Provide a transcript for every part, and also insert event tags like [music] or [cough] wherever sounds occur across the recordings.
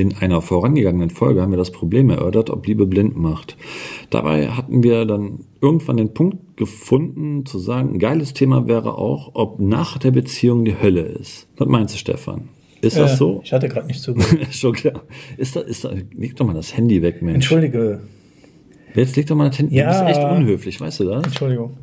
In einer vorangegangenen Folge haben wir das Problem erörtert, ob Liebe blind macht. Dabei hatten wir dann irgendwann den Punkt gefunden, zu sagen, ein geiles Thema wäre auch, ob nach der Beziehung die Hölle ist. Was meinst du, Stefan? Ist das Äh, so? Ich hatte gerade nicht zugehört. [laughs] Schon klar. Ist da, ist da, leg doch mal das Handy weg, Mensch. Entschuldige. Jetzt leg doch mal das Handy. Ja. Du bist echt unhöflich, weißt du das? Entschuldigung.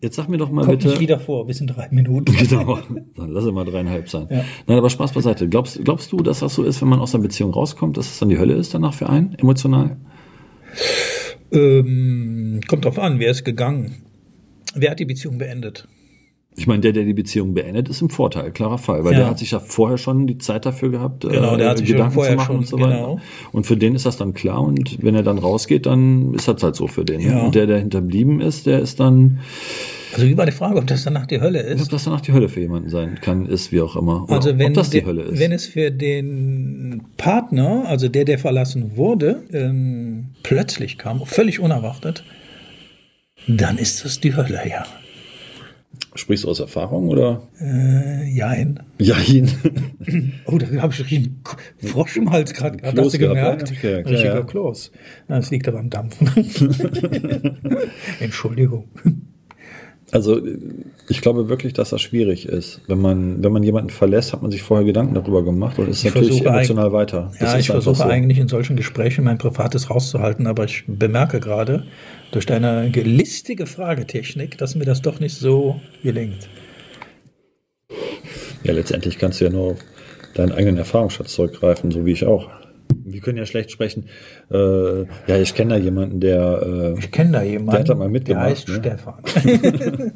Jetzt sag mir doch mal Kommt bitte. nicht wieder vor, bis in drei Minuten. [laughs] Genau. Dann lass es mal dreieinhalb sein. Ja. Nein, aber Spaß beiseite. Glaubst, glaubst du, dass das so ist, wenn man aus einer Beziehung rauskommt, dass es dann die Hölle ist danach für einen, emotional? Ähm, kommt drauf an, wer ist gegangen? Wer hat die Beziehung beendet? Ich meine, der, der die Beziehung beendet, ist im Vorteil, klarer Fall, weil Ja. der hat sich ja vorher schon die Zeit dafür gehabt, äh, Genau, der hat sich Gedanken vorher zu machen schon- und so weiter. genau. Und für den ist das dann klar und wenn er dann rausgeht, dann ist das halt so für den. Ja. Und der, der hinterblieben ist, der ist dann, Also wie war die Frage, ob das danach die Hölle ob ist? das danach die Hölle für jemanden sein kann, ist wie auch immer. Oder Also wenn, ob das die Hölle ist. wenn es für den Partner, also der, der verlassen wurde, ähm, plötzlich kam, völlig unerwartet, dann ist das die Hölle, ja. Sprichst du aus Erfahrung oder? Äh, jein. Ja, ihn. Oh, da habe ich einen Frosch im Hals gerade gehabt. Hast du gemerkt? ja, gemerkt, ja, Richtiger ja. Kloß. Na, Das liegt aber am Dampfen. [laughs] [laughs] Entschuldigung. Also ich glaube wirklich, dass das schwierig ist. Wenn man, wenn man jemanden verlässt, hat man sich vorher Gedanken darüber gemacht und ist Ich natürlich emotional weiter. Das Ja, ist ich versuche so. eigentlich in solchen Gesprächen mein Privates rauszuhalten, aber ich bemerke gerade durch deine listige Fragetechnik, dass mir das doch nicht so gelingt. Ja, letztendlich kannst du ja nur auf deinen eigenen Erfahrungsschatz zurückgreifen, so wie ich auch. Wir können ja schlecht sprechen. Äh, ja, ich kenne da jemanden, der. Äh, Ich kenne da jemanden, Der hat da mal mitgemacht, der heißt ne? Stefan.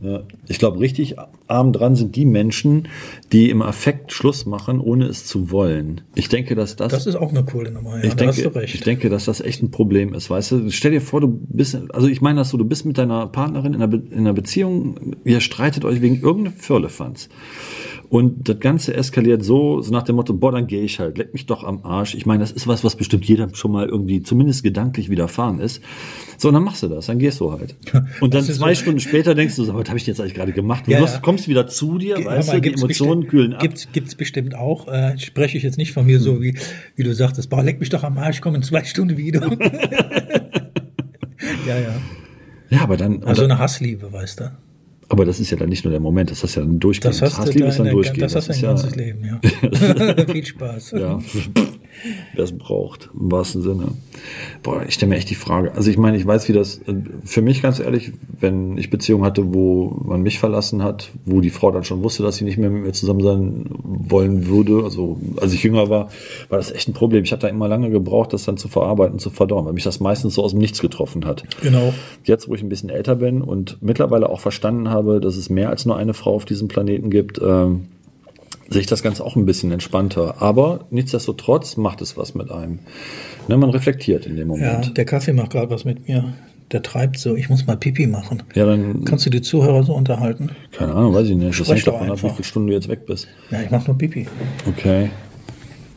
[laughs] ja, ich glaube, richtig arm dran sind die Menschen, die im Affekt Schluss machen, ohne es zu wollen. Ich denke, dass das. Das ist auch eine coole Nummer, ja, ich, da denke, hast du recht. ich denke, dass das echt ein Problem ist, weißt du? Stell dir vor, du bist, also ich meine das so, du bist mit deiner Partnerin in einer, Be in einer Beziehung, ihr streitet euch wegen irgendeinem Firlefanz. Und das Ganze eskaliert so, so nach dem Motto, boah, dann gehe ich halt, leck mich doch am Arsch. Ich meine, das ist was, was bestimmt jeder schon mal irgendwie zumindest gedanklich widerfahren ist. So, und dann machst du das, dann gehst du halt. [laughs] Und dann zwei so- Stunden später denkst du so, was habe ich jetzt eigentlich gerade gemacht? Du Ja, ja. kommst wieder zu dir, Hör weißt mal, du, die Emotionen bestimmt- kühlen ab. Gibt's, gibt's bestimmt auch. Äh, spreche ich jetzt nicht von mir so, wie, wie du sagtest, boah, leck mich doch am Arsch, ich komme in zwei Stunden wieder. [laughs] ja, ja. Ja, aber dann, Also eine Hassliebe, weißt du. Aber das ist ja dann nicht nur der Moment, das ist ja dann durchgehend. Das hast Hassliebe ist dann deine, durchgehend. das hast du ja, ganzes Leben, ja. [laughs] [laughs] Viel Spaß. Ja, [laughs] wer es braucht, im wahrsten Sinne. Boah, ich stelle mir echt die Frage. Also ich meine, ich weiß, wie das, für mich ganz ehrlich, wenn ich Beziehungen hatte, wo man mich verlassen hat, wo die Frau dann schon wusste, dass sie nicht mehr mit mir zusammen sein wollen würde, also als ich jünger war, war das echt ein Problem. Ich habe da immer lange gebraucht, das dann zu verarbeiten, zu verdauen, weil mich das meistens so aus dem Nichts getroffen hat. Genau. Jetzt, wo ich ein bisschen älter bin und mittlerweile auch verstanden habe, dass es mehr als nur eine Frau auf diesem Planeten gibt, ähm, sehe ich das Ganze auch ein bisschen entspannter. Aber nichtsdestotrotz macht es was mit einem. Ne, man reflektiert in dem Ja, Moment. der Kaffee macht gerade was mit mir. Der treibt so, ich muss mal Pipi machen. Ja, dann, Kannst du die Zuhörer so unterhalten? keine Ahnung, weiß ich nicht. Das hängt davon ab, wie viele Stunden du jetzt weg bist. Ja, ich mach nur Pipi. Okay.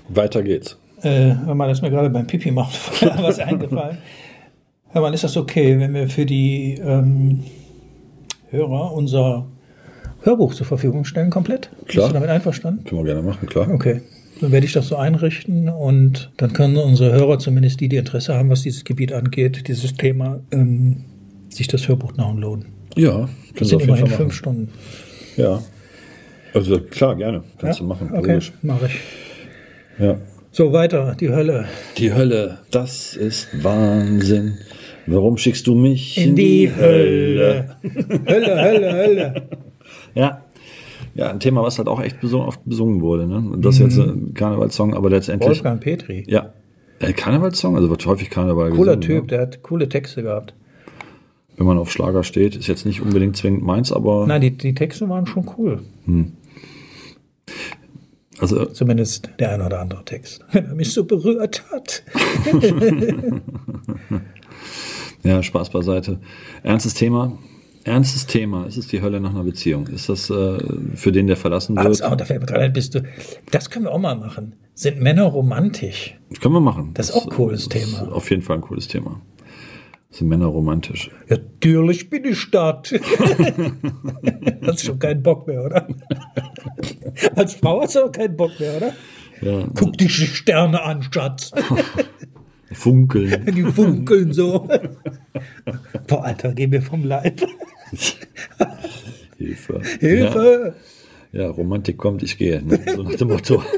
Weiter geht's. Äh, hör mal, das ist mir gerade beim Pipi machen [laughs] was eingefallen. Hör mal, ist das okay, wenn wir für die ähm, Hörer unser Hörbuch zur Verfügung stellen, komplett? Klar. Bist du damit einverstanden? Können wir gerne machen, klar. Okay. Dann werde ich das so einrichten und dann können unsere Hörer, zumindest die, die Interesse haben, was dieses Gebiet angeht, dieses Thema, ähm, sich das Hörbuch downloaden. Ja, Das können wir sind immerhin fünf. Stunden. Ja. Also klar, gerne. Kannst du machen. Okay, mache ich. Ja. So, weiter, die Hölle. Die Hölle, das ist Wahnsinn. Warum schickst du mich In die Hölle. Hölle, [laughs] Hölle, Hölle. Ja. Ja, ein Thema, was halt auch echt beso- oft besungen wurde. Ne? Und Das ist jetzt ein Karnevalssong, aber letztendlich. Wolfgang Petri. Ja. Ein Karnevalssong, also wird häufig Karneval Cooler gesungen. Typ, Ne? der hat coole Texte gehabt. Wenn man auf Schlager steht, ist jetzt nicht unbedingt zwingend meins, aber Nein, die, die Texte waren schon cool. also Zumindest der ein oder andere Text. Wenn er mich so berührt hat. [laughs] ja, Spaß beiseite. Ernstes Thema. Ernstes Thema. Ist es die Hölle nach einer Beziehung? Ist das äh, für den, der verlassen wird? Da fällt mir gerade ein, bist du. Das können wir auch mal machen. Sind Männer romantisch? Das können wir machen. Das ist auch ein cooles Thema. Auf jeden Fall ein cooles Thema. Sind Männer romantisch? Ja, natürlich bin ich das. [laughs] hast schon keinen Bock mehr, oder? [laughs] Als Frau hast du auch keinen Bock mehr, oder? Ja. Guck dich die Sterne an, Schatz. [laughs] Funkeln. Die funkeln so. Boah, Alter, geh mir vom Leib. [laughs] Hilfe. Hilfe! Ja, ja, Romantik kommt, ich gehe. Ne? So nach dem Motto. [laughs]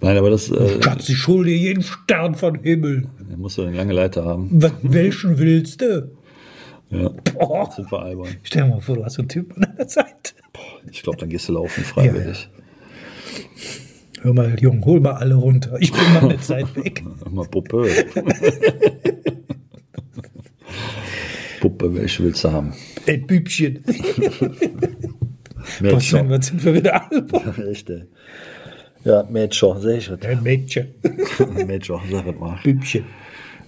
Nein, aber das äh, Schatz, ich dir jeden Stern vom Himmel. da musst du eine lange Leiter haben. W- Welchen willst du? Ja, Boah. sind wir albern. Stell dir mal vor, du hast so einen Typ an deiner Seite. Ich glaube, dann gehst du laufen freiwillig. Hör mal, Junge, hol mal alle runter. Ich bin mal eine Zeit weg. [laughs] Mal Puppe. Puppe, welche willst du haben? Ey, Bübchen. Mädchen. was sind wir wieder albern? [laughs] Echt, ey. Ja, Mädchen, sehe ich Ein Mädchen. [laughs] Mädchen, sag mal. Bübchen.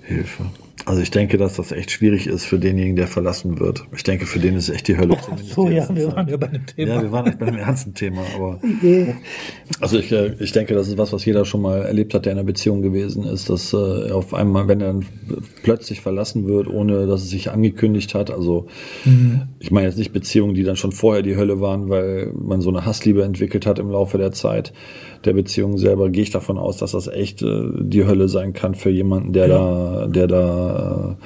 Hilfe. Also ich denke, dass das echt schwierig ist für denjenigen, der verlassen wird. Ich denke, für den ist es echt die Hölle. zumindest So, ja, wir Zeit. waren ja bei einem Thema. Ja, wir waren nicht bei einem ernsten Thema, aber [laughs] also ich, äh, ich denke, das ist was, was jeder schon mal erlebt hat, der in einer Beziehung gewesen ist, dass äh, auf einmal, wenn er dann plötzlich verlassen wird, ohne dass es sich angekündigt hat, also ich meine jetzt nicht Beziehungen, die dann schon vorher die Hölle waren, weil man so eine Hassliebe entwickelt hat im Laufe der Zeit der Beziehung selber, gehe ich davon aus, dass das echt äh, die Hölle sein kann für jemanden, der da, der da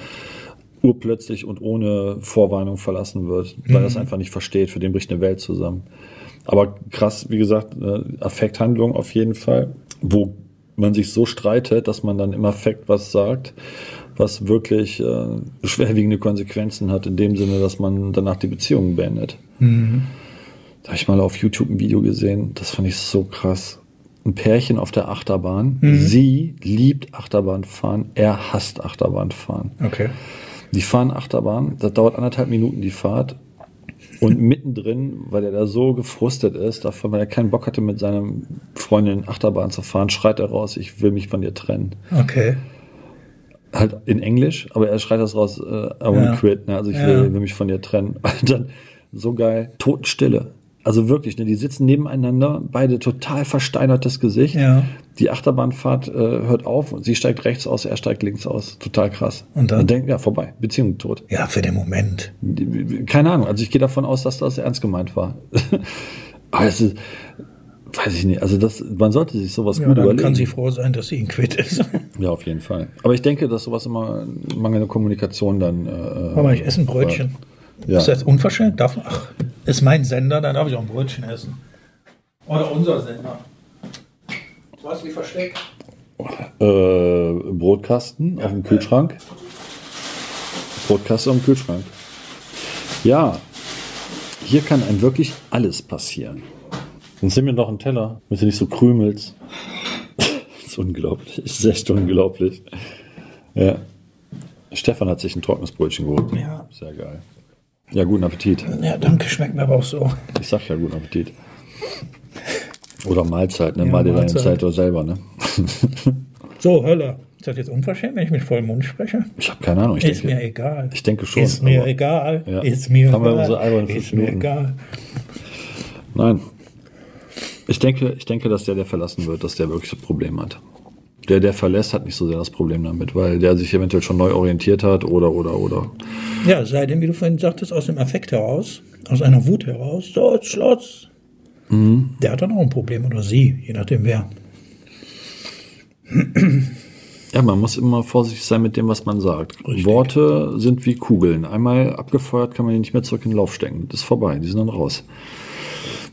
äh, urplötzlich und ohne Vorwarnung verlassen wird, weil er es einfach nicht versteht. Für den bricht eine Welt zusammen. Aber krass, wie gesagt, äh, Affekthandlung auf jeden Fall, wo man sich so streitet, dass man dann im Affekt was sagt, was wirklich äh, schwerwiegende Konsequenzen hat, in dem Sinne, dass man danach die Beziehung beendet. Da habe ich mal auf YouTube ein Video gesehen, das fand ich so krass. Ein Pärchen auf der Achterbahn. Sie liebt Achterbahnfahren, er hasst Achterbahnfahren. Okay. Die fahren Achterbahn, das dauert anderthalb Minuten die Fahrt. Und [laughs] mittendrin, weil er da so gefrustet ist, davon, weil er keinen Bock hatte, mit seiner Freundin Achterbahn zu fahren, schreit er raus, ich will mich von dir trennen. Okay. Halt in Englisch, aber er schreit das raus, äh, I wanna Ja. quit, ne? also ich Ja. will, will mich von dir trennen. Und [laughs] dann so geil, Totenstille. Also wirklich, ne? die sitzen nebeneinander, beide total versteinertes Gesicht. Ja. Die Achterbahnfahrt äh, hört auf und sie steigt rechts aus, er steigt links aus. Total krass. Und dann? Man denkt, ja, vorbei, Beziehung tot. Ja, für den Moment. Keine Ahnung, also ich gehe davon aus, dass das ernst gemeint war. [laughs] Aber es ist, weiß ich nicht, also das, man sollte sich sowas Ja, gut dann überlegen. kann sie froh sein, dass sie ihn quitt ist. [laughs] ja, auf jeden Fall. Aber ich denke, dass sowas immer mangelnde Kommunikation dann. Äh, mal, ich esse ein Brötchen. Ja. Ist das unverschämt? Darf, ach, ist mein Sender, dann darf ich auch ein Brötchen essen. Oder unser Sender. Was wie versteckt? Äh, Brotkasten auf dem Kühlschrank. Brotkasten auf dem Kühlschrank. Ja, hier kann einem wirklich alles passieren. Dann sind wir noch einen Teller, damit du nicht so krümelst. das [laughs] ist unglaublich. Das ist echt unglaublich. Ja. Stefan hat sich ein trockenes Brötchen geholt. Ja. Sehr geil. Ja, guten Appetit. Ja, danke, schmeckt mir aber auch so. Ich sag ja guten Appetit. Oder Mahlzeit, ne? Ja, Mal dir deine Mahlzeit. Zeit doch selber, ne? So, Hölle. Ist das jetzt unverschämt, wenn ich mit vollem Mund spreche? Ich habe keine Ahnung. Ich ist denke, mir egal. ich denke schon, Ist mir egal. Ja. Ist mir Haben wir egal. unsere albernen ist mir Minuten. egal. Nein. Ich denke, ich denke, dass der, der verlassen wird, dass der wirklich das Problem hat. Der, der verlässt, hat nicht so sehr das Problem damit, weil der sich eventuell schon neu orientiert hat oder, oder, oder. Ja, sei denn, wie du vorhin sagtest, aus dem Affekt heraus, aus einer Wut heraus, so, jetzt Schluss. Mhm. Der hat dann auch ein Problem oder sie, je nachdem wer. Ja, man muss immer vorsichtig sein mit dem, was man sagt. Richtig. Worte sind wie Kugeln. Einmal abgefeuert kann man die nicht mehr zurück in den Lauf stecken. Das ist vorbei, die sind dann raus.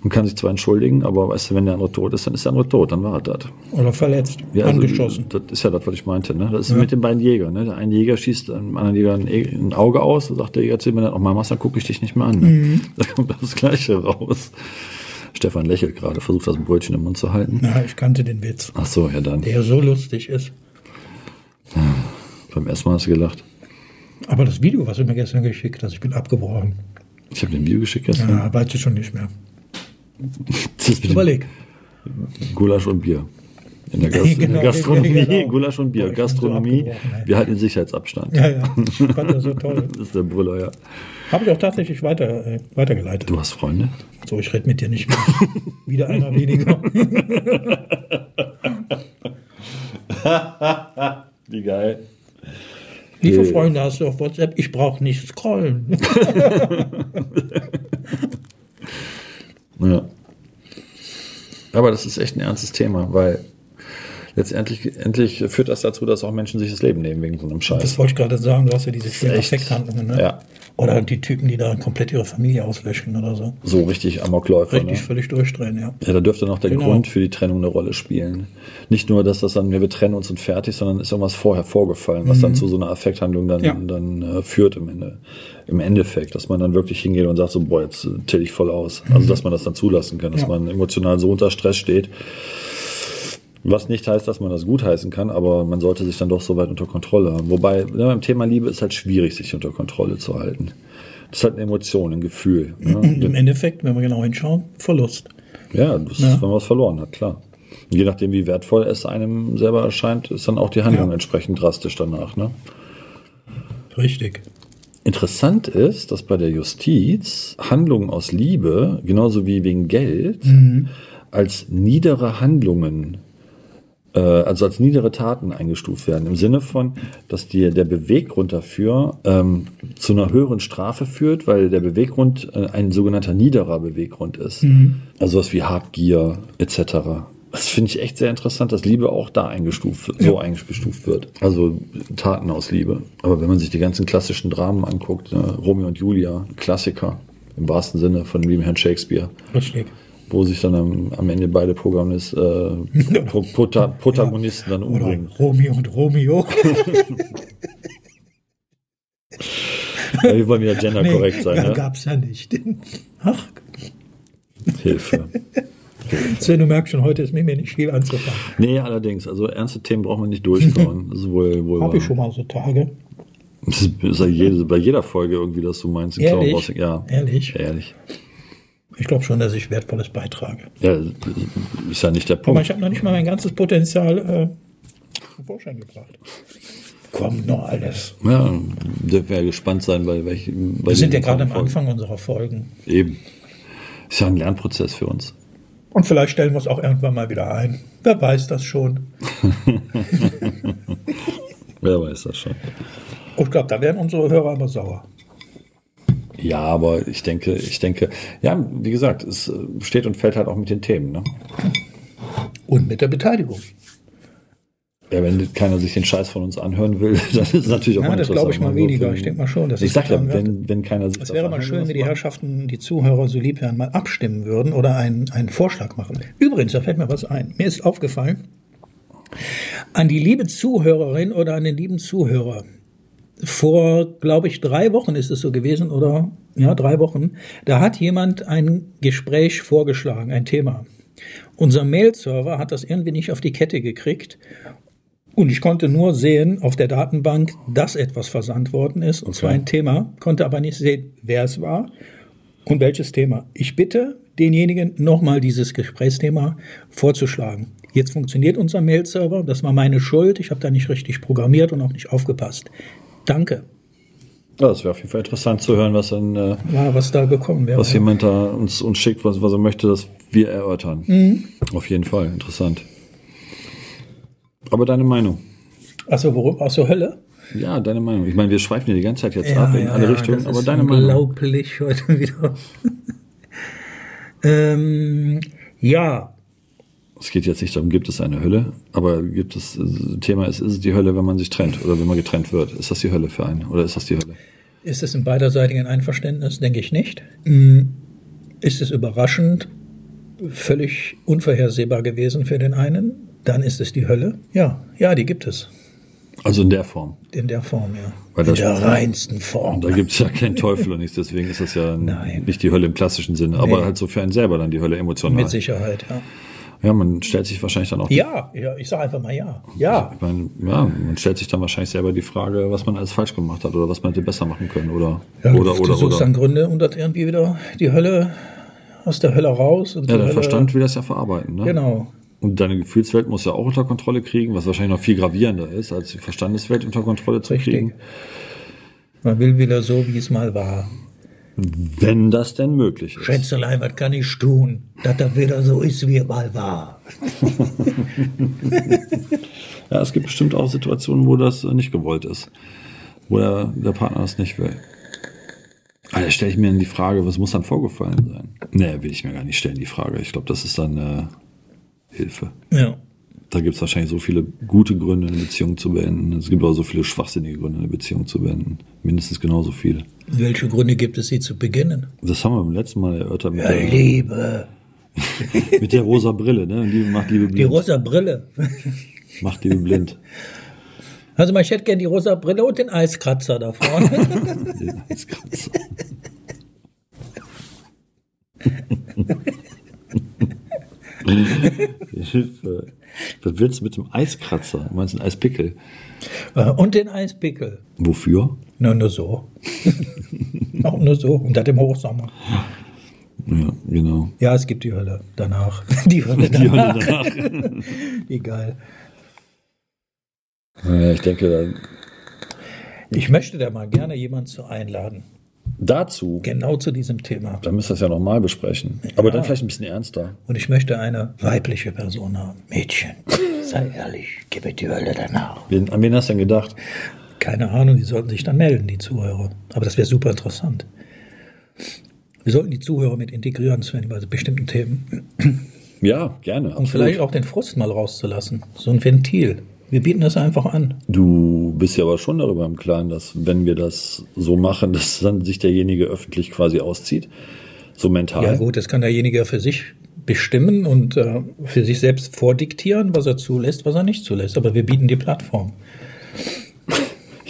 Man kann sich zwar entschuldigen, aber weißt du, wenn der andere tot ist, dann ist der andere tot, dann war er das. Oder verletzt, Ja, also, angeschossen. Das ist ja das, was ich meinte. Ne? Das ist mit den beiden Jägern. Ne? Der eine Jäger schießt einem anderen Jäger ein, E- ein Auge aus. Da sagt der Jäger zu ihm, wenn du nochmal machst, dann gucke ich dich nicht mehr an. Ne? Mhm. [laughs] Da kommt das Gleiche raus. Stefan lächelt gerade, versucht das Brötchen im Mund zu halten. Na, ich kannte den Witz, Ach so, ja dann. der so lustig ist. Beim ersten Mal hast du gelacht. Aber das Video, was du mir gestern geschickt hast, ich bin abgebrochen. Ich habe den Video geschickt gestern. Ja, weiß ich schon nicht mehr. Das ist mit dem Überleg. Gulasch und Bier. In der, Gast [laughs] Genau, in der genau, Gastronomie, genau. [laughs] Gulasch und Bier. Boah, so Gastronomie, ey. wir halten den Sicherheitsabstand. Ja, ja, ich fand das so [laughs] toll. Das ist der Brüller, ja. Habe ich auch tatsächlich weiter, äh, weitergeleitet. Du hast Freunde? So, ich rede mit dir nicht mehr. Wieder einer weniger. Wie geil. Wie viele. Freunde hast du auf WhatsApp? Ich brauche nicht scrollen. Ja. Aber das ist echt ein ernstes Thema, weil letztendlich endlich führt das dazu, dass auch Menschen sich das Leben nehmen wegen so einem Scheiß. Das wollte ich gerade sagen, du hast ja diese vielen Affekthandlungen, ne? Ja. Oder die Typen, die da komplett ihre Familie auslöschen oder so. So richtig Amokläufer. Richtig Ne? völlig durchdrehen, ja. Ja, da dürfte noch der Genau. Grund für die Trennung eine Rolle spielen. Nicht nur, dass das dann, wir trennen uns und fertig, sondern ist irgendwas vorher vorgefallen, was dann zu so einer Affekthandlung dann, Ja. dann äh, führt im Ende. Im Endeffekt, dass man dann wirklich hingeht und sagt so, boah, jetzt äh, till ich voll aus. Also, dass man das dann zulassen kann, dass Ja. man emotional so unter Stress steht. Was nicht heißt, dass man das gutheißen kann, aber man sollte sich dann doch so weit unter Kontrolle haben. Wobei, ja, beim Thema Liebe ist halt schwierig, sich unter Kontrolle zu halten. Das ist halt eine Emotion, ein Gefühl. Ne? Und [clears throat] im Endeffekt, wenn wir genau hinschauen, Verlust. Ja, das Ja. ist, wenn man was verloren hat, klar. Und je nachdem, wie wertvoll es einem selber erscheint, ist dann auch die Handlung Ja. entsprechend drastisch danach. Ne? Richtig. Interessant ist, dass bei der Justiz Handlungen aus Liebe, genauso wie wegen Geld, als niedere Handlungen, äh, also als niedere Taten eingestuft werden. Im Sinne von, dass die, der Beweggrund dafür ähm, zu einer höheren Strafe führt, weil der Beweggrund äh, ein sogenannter niederer Beweggrund ist. Also was wie Habgier etc. Das finde ich echt sehr interessant, dass Liebe auch da eingestuft, so eingestuft wird. Also Taten aus Liebe. Aber wenn man sich die ganzen klassischen Dramen anguckt, ne, Romeo und Julia, Klassiker, im wahrsten Sinne von dem Herrn Shakespeare, Richtig. Wo sich dann am, am Ende beide Protagonist, äh, [laughs] Pro, Prota, Protagonisten dann Oder umbringen. Romeo und Romeo. Ja, wir wollen wieder genderkorrekt sein. ja, Ne? gab's ja nicht. Ach, Hilfe. [laughs] Sven, du merkst schon, heute ist mit mir nicht viel anzufangen. Nee, allerdings, also ernste Themen brauchen wir nicht durchkauen. Das [laughs] ist wohl, wohl Habe wahr. ich schon mal so Tage. Das ist ja bei jeder Folge irgendwie, dass du meinst, Ehrlich? brauchst. Ja, Ehrlich? ehrlich. Ich glaube schon, dass ich Wertvolles beitrage. Ja, ist ja nicht der Aber Punkt. ich habe noch nicht mal mein ganzes Potenzial äh, zum Vorschein gebracht. Kommt noch alles. Ja, dürfen wir ja gespannt sein, bei welchen. Bei Wir sind ja gerade am. Anfang unserer Folgen. Eben. Ist ja ein Lernprozess für uns. Und vielleicht stellen wir es auch irgendwann mal wieder ein. Wer weiß das schon. [laughs] Wer weiß das schon. Und ich glaube, da werden unsere Hörer immer sauer. Ja, aber ich denke, ich denke, ja, wie gesagt, es äh, steht und fällt halt auch mit den Themen. Ne? Und mit der Beteiligung. Ja, wenn keiner sich den Scheiß von uns anhören will, [laughs] dann ist es natürlich auch Ja, das glaube ich mal weniger. Ich denke mal schon, dass Ich es sag ja, wenn, wenn keiner sich Es wäre mal schön, wenn die Herrschaften, die Zuhörer so lieb wären, mal abstimmen würden oder einen, einen Vorschlag machen. Übrigens, da fällt mir was ein. Mir ist aufgefallen, an die liebe Zuhörerin oder an den lieben Zuhörer, vor, glaube ich, drei Wochen ist es so gewesen, oder ja, drei Wochen, da hat jemand ein Gespräch vorgeschlagen, ein Thema. Unser Mail-Server hat das irgendwie nicht auf die Kette gekriegt. Und ich konnte nur sehen auf der Datenbank, dass etwas versandt worden ist, und zwar ein Thema, konnte aber nicht sehen, wer es war und welches Thema. Ich bitte denjenigen nochmal dieses Gesprächsthema vorzuschlagen. Jetzt funktioniert unser Mail-Server, das war meine Schuld, ich habe da nicht richtig programmiert und auch nicht aufgepasst. Danke. Ja, das wäre auf jeden Fall interessant zu hören, was dann, äh, Ja, was da gekommen wäre. was jemand da uns, uns schickt, was, was er möchte, dass wir erörtern. Mhm. Auf jeden Fall, interessant. Aber deine Meinung? Achso, worum? Achso, Hölle? Ja, deine Meinung. Ich meine, wir schweifen ja die ganze Zeit jetzt ab in alle Richtungen, das aber ist deine Meinung. unglaublich [laughs] heute wieder. [laughs] ähm, ja, Es geht jetzt nicht darum, gibt es eine Hölle, aber gibt es, das Thema ist, ist es die Hölle, wenn man sich trennt oder wenn man getrennt wird? Ist das die Hölle für einen oder ist das die Hölle? Ist es im beiderseitigen Einverständnis? Denke ich nicht. Mm, Ist es überraschend, völlig unvorhersehbar gewesen für den einen? Dann ist es die Hölle. Ja, ja, die gibt es. Also in der Form. In der Form, ja. In der reinsten Form. Da gibt es ja keinen Teufel und nichts, deswegen ist das ja Nein. nicht die Hölle im klassischen Sinne, aber Nee. halt so für einen selber dann die Hölle emotional. Mit Sicherheit, ja. Ja, man stellt sich wahrscheinlich dann auch Ja, ja ich sage einfach mal ja. Ja. Ich meine, ja, man stellt sich dann wahrscheinlich selber die Frage, was man alles falsch gemacht hat oder was man hätte besser machen können oder ja oder du, oder du suchst oder. dann Gründe und das irgendwie wieder die Hölle aus der Hölle raus. Und Ja, der Hölle, Verstand will das ja verarbeiten, ne? Genau. Und deine Gefühlswelt muss ja auch unter Kontrolle kriegen, was wahrscheinlich noch viel gravierender ist, als die Verstandeswelt unter Kontrolle zu Richtig. kriegen. Man will wieder so, wie es mal war. Wenn das denn möglich ist. Schätzelein, was kann ich tun, dass das wieder so ist, wie es mal war? [laughs] Ja, es gibt bestimmt auch Situationen, wo das nicht gewollt ist. Wo der, der Partner das nicht will. Aber da stelle ich mir dann die Frage, was muss dann vorgefallen sein? Nee, will ich mir gar nicht stellen, die Frage. Ich glaube, das ist dann, äh, Hilfe. Ja. Da gibt es wahrscheinlich so viele gute Gründe, eine Beziehung zu beenden. Es gibt auch so viele schwachsinnige Gründe, eine Beziehung zu beenden. Mindestens genauso viele. Welche Gründe gibt es, sie zu beginnen? Das haben wir beim letzten Mal erörtert mit, Ja, der, Liebe. [laughs] mit der rosa Brille. Ne? Die macht Liebe Die blind. rosa Brille. macht Liebe blind. Also ich hätte gern die rosa Brille und den Eiskratzer da vorne. [laughs] Den Eiskratzer. [laughs] Hilfe. Was willst du mit dem Eiskratzer? Du meinst einen Eispickel? Äh, und den Eispickel. Wofür? Nur, nur so. [laughs] Auch nur so. Und das im Hochsommer. Ja, genau. Ja, es gibt die Hölle danach. [laughs] Die Hölle Die danach. Hölle danach. Geil. [laughs] Ja, ich denke, dann Ich möchte da mal gerne jemanden zu einladen. dazu, Genau zu diesem Thema. dann müssen wir es ja nochmal besprechen. Aber dann vielleicht ein bisschen ernster. Und ich möchte eine weibliche Person haben. Mädchen, sei ehrlich, gib mir die Hölle danach. Wen, an wen hast du denn gedacht? Keine Ahnung, die sollten sich dann melden, die Zuhörer. Aber das wäre super interessant. Wir sollten die Zuhörer mit integrieren, Sven, bei bestimmten Themen. Ja, gerne. Und absolut. vielleicht auch den Frust mal rauszulassen. So ein Ventil. Wir bieten das einfach an. Du bist ja aber schon darüber im Klaren, dass wenn wir das so machen, dass dann sich derjenige öffentlich quasi auszieht. So mental. Ja gut, das kann derjenige für sich bestimmen und äh, für sich selbst vordiktieren, was er zulässt, was er nicht zulässt. Aber wir bieten die Plattform.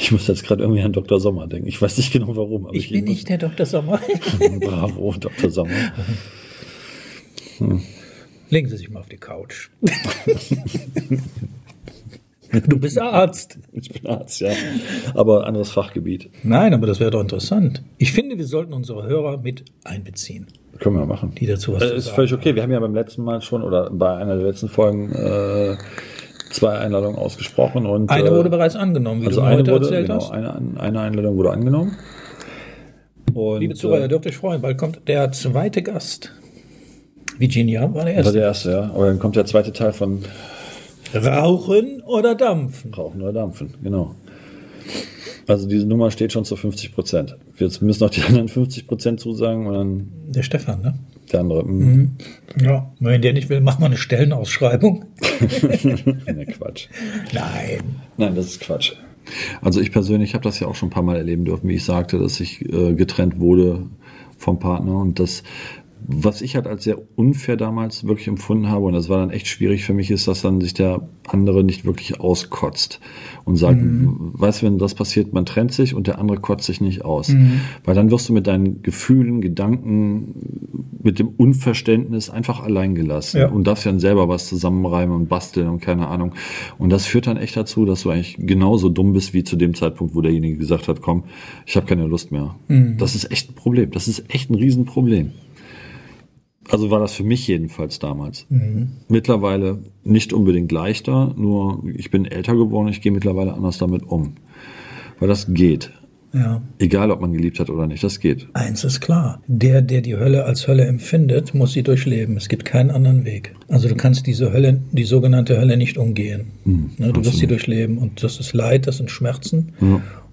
Ich muss jetzt gerade irgendwie an Dr. Sommer denken. Ich weiß nicht genau warum. Aber Ich bin nicht der Dr. Sommer. [laughs] Bravo, Dr. Sommer. Legen Sie sich mal auf die Couch. [laughs] du bist Arzt. Ich bin Arzt, ja. Aber anderes Fachgebiet. Nein, aber das wäre doch interessant. Ich finde, wir sollten unsere Hörer mit einbeziehen, Können wir machen. die dazu was Äh, ist völlig okay. Wir haben ja beim letzten Mal schon oder bei einer der letzten Folgen äh, zwei Einladungen ausgesprochen. Und, Eine äh, wurde bereits angenommen, wie also du eine heute wurde, erzählt genau, hast. eine, eine Einladung wurde angenommen. Und, Liebe Zuhörer, ihr äh, dürft euch freuen, bald kommt der zweite Gast. Virginia war der das war erste. der erste, ja. Aber dann kommt der zweite Teil von Rauchen oder Dampfen? Rauchen oder Dampfen, genau. Also diese Nummer steht schon zu 50 Prozent. Jetzt müssen noch die anderen 50 Prozent zusagen und dann Der Stefan, ne? Der andere. Mhm. Ja. Wenn der nicht will, machen wir eine Stellenausschreibung. [laughs] ne, Quatsch. Nein. Nein, das ist Quatsch. Also ich persönlich habe das ja auch schon ein paar Mal erleben dürfen, wie ich sagte, dass ich äh, getrennt wurde vom Partner und das, was ich halt als sehr unfair damals wirklich empfunden habe und das war dann echt schwierig für mich, ist, dass dann sich der andere nicht wirklich auskotzt und sagt, weißt du, wenn das passiert, man trennt sich und der andere kotzt sich nicht aus. Weil dann wirst du mit deinen Gefühlen, Gedanken, mit dem Unverständnis einfach allein gelassen Ja. und darfst dann selber was zusammenreimen und basteln und keine Ahnung. Und das führt dann echt dazu, dass du eigentlich genauso dumm bist wie zu dem Zeitpunkt, wo derjenige gesagt hat, komm, ich habe keine Lust mehr. Das ist echt ein Problem. Das ist echt ein Riesenproblem. Also war das für mich jedenfalls damals. Mittlerweile nicht unbedingt leichter, nur ich bin älter geworden, ich gehe mittlerweile anders damit um. Weil das geht. Ja. Egal, ob man geliebt hat oder nicht, das geht. Eins ist klar. Der, der die Hölle als Hölle empfindet, muss sie durchleben. Es gibt keinen anderen Weg. Also du kannst diese Hölle, die sogenannte Hölle nicht umgehen. ne, du wirst sie durchleben. Und das ist Leid, das sind Schmerzen.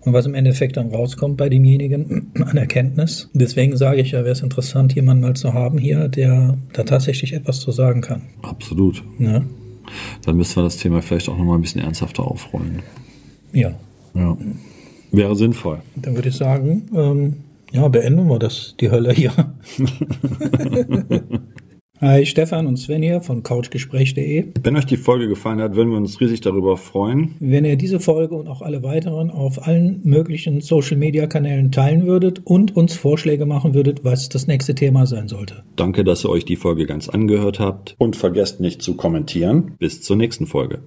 Und was im Endeffekt dann rauskommt bei demjenigen [clears throat] an Erkenntnis. Deswegen sage ich ja, wäre es interessant, jemanden mal zu haben hier, der da tatsächlich etwas zu sagen kann. Absolut. Ne? Dann müssen wir das Thema vielleicht auch nochmal ein bisschen ernsthafter aufrollen. Ja. Ja. Wäre sinnvoll. Dann würde ich sagen, ähm, ja, beenden wir das, die Hölle hier. [laughs] Hi, Stefan und Sven hier von couchgespräch.de. Wenn euch die Folge gefallen hat, würden wir uns riesig darüber freuen. Wenn ihr diese Folge und auch alle weiteren auf allen möglichen Social-Media-Kanälen teilen würdet und uns Vorschläge machen würdet, was das nächste Thema sein sollte. Danke, dass ihr euch die Folge ganz angehört habt. Und vergesst nicht zu kommentieren. Bis zur nächsten Folge.